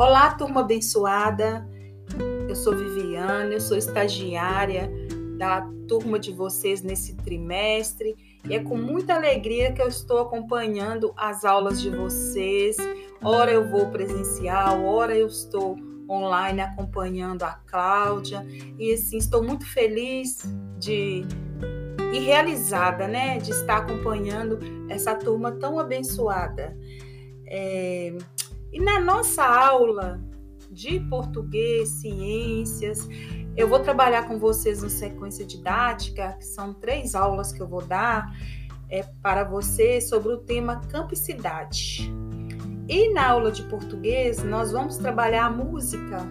Olá, turma abençoada. Eu sou Viviane, eu sou estagiária da turma de vocês nesse trimestre e é com muita alegria que eu estou acompanhando as aulas de vocês. Ora eu vou presencial, ora eu estou online acompanhando a Cláudia e assim estou muito feliz de e realizada, né, de estar acompanhando essa turma tão abençoada. É, e na nossa aula de português, ciências, eu vou trabalhar com vocês uma sequência didática, que são três aulas que eu vou dar é, para vocês sobre o tema campo e cidade. E na aula de português, nós vamos trabalhar a música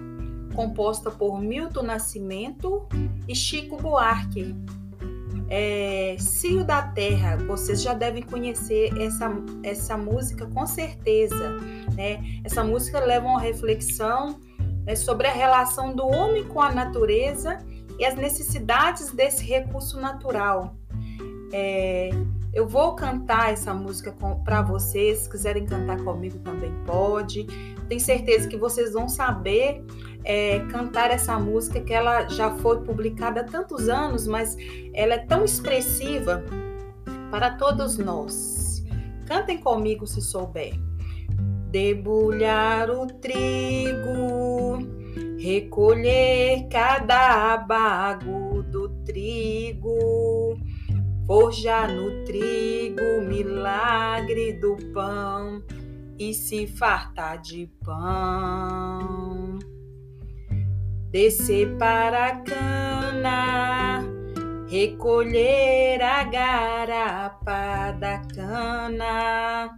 composta por Milton Nascimento e Chico Buarque, é, Cio da Terra, vocês já devem conhecer essa, essa música com certeza. Né? Essa música leva uma reflexão né, sobre a relação do homem com a natureza e as necessidades desse recurso natural. É, eu vou cantar essa música para vocês, se quiserem cantar comigo também pode. Tenho certeza que vocês vão saber é, cantar essa música que ela já foi publicada há tantos anos, mas ela é tão expressiva para todos nós. Cantem comigo se souber. Debulhar o trigo, recolher cada bago do trigo, forjar no trigo milagre do pão e se fartar de pão descer para a cana, recolher a garapa da cana,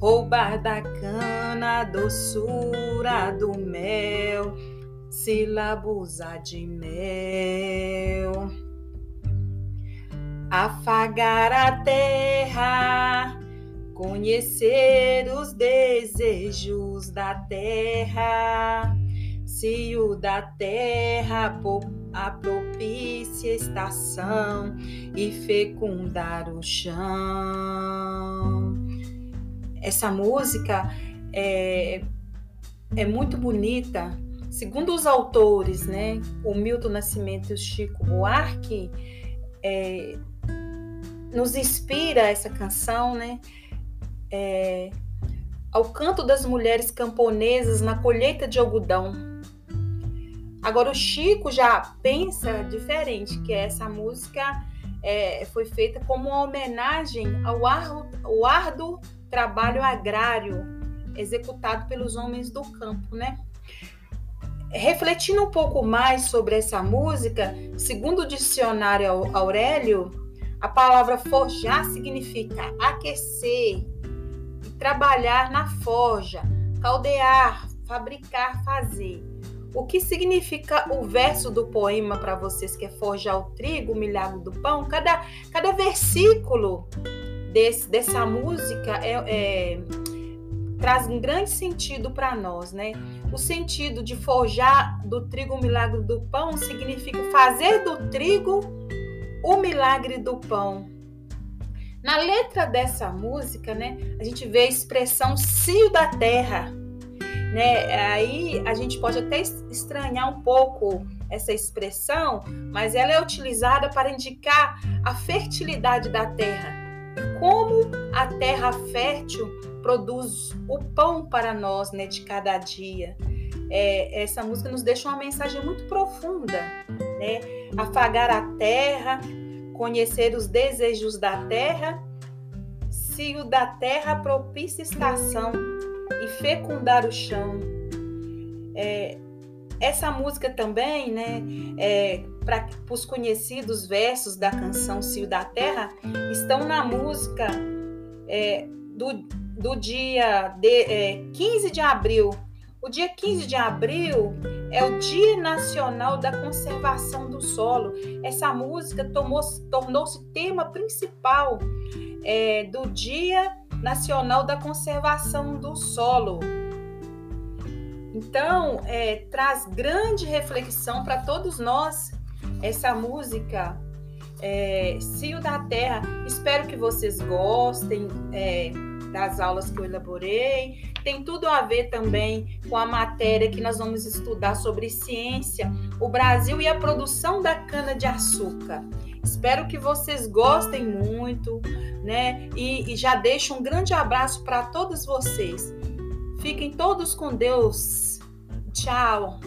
roubar da cana a doçura do mel, se labuzar de mel. Afagar a terra, conhecer os desejos da terra cio da terra, a propícia estação e fecundar o chão. Essa música é, é muito bonita. Segundo os autores, né, o Milton Nascimento e o Chico Buarque, é, nos inspira essa canção, né? É, ao canto das mulheres camponesas na colheita de algodão Agora o Chico já pensa diferente, que essa música é, foi feita como uma homenagem ao árduo, ao trabalho agrário executado pelos homens do campo, né? Refletindo um pouco mais sobre essa música, segundo o dicionário Aurélio, a palavra forjar significa aquecer, trabalhar na forja, caldear, fabricar, fazer. O que significa o verso do poema para vocês, que é forjar o trigo, o milagre do pão? Cada, cada versículo desse, dessa música é, é, traz um grande sentido para nós, né? O sentido de forjar do trigo o milagre do pão significa fazer do trigo o milagre do pão. Na letra dessa música, né, a gente vê a expressão cio da terra né? Aí a gente pode até estranhar um pouco essa expressão, mas ela é utilizada para indicar a fertilidade da terra como a terra fértil produz o pão para nós, né, de cada dia. É, essa música nos deixa uma mensagem muito profunda, né? Afagar a terra, conhecer os desejos da terra, se o da terra propícia estação e fecundar o chão. É, essa música também, né, é, para os conhecidos versos da canção Cio da Terra, estão na música é, do, do dia de, é, 15 de abril. O dia 15 de abril é o Dia Nacional da Conservação do Solo. Essa música tornou-se tema principal é, do Dia Nacional da Conservação do Solo. Então, é, traz grande reflexão para todos nós essa música é, Cio da Terra. Espero que vocês gostem é, das aulas que eu elaborei, tem tudo a ver também com a matéria que nós vamos estudar sobre ciência, o Brasil e a produção da cana-de-açúcar. Espero que vocês gostem muito, né? E, e já deixo um grande abraço para todos vocês. Fiquem todos com Deus. Tchau.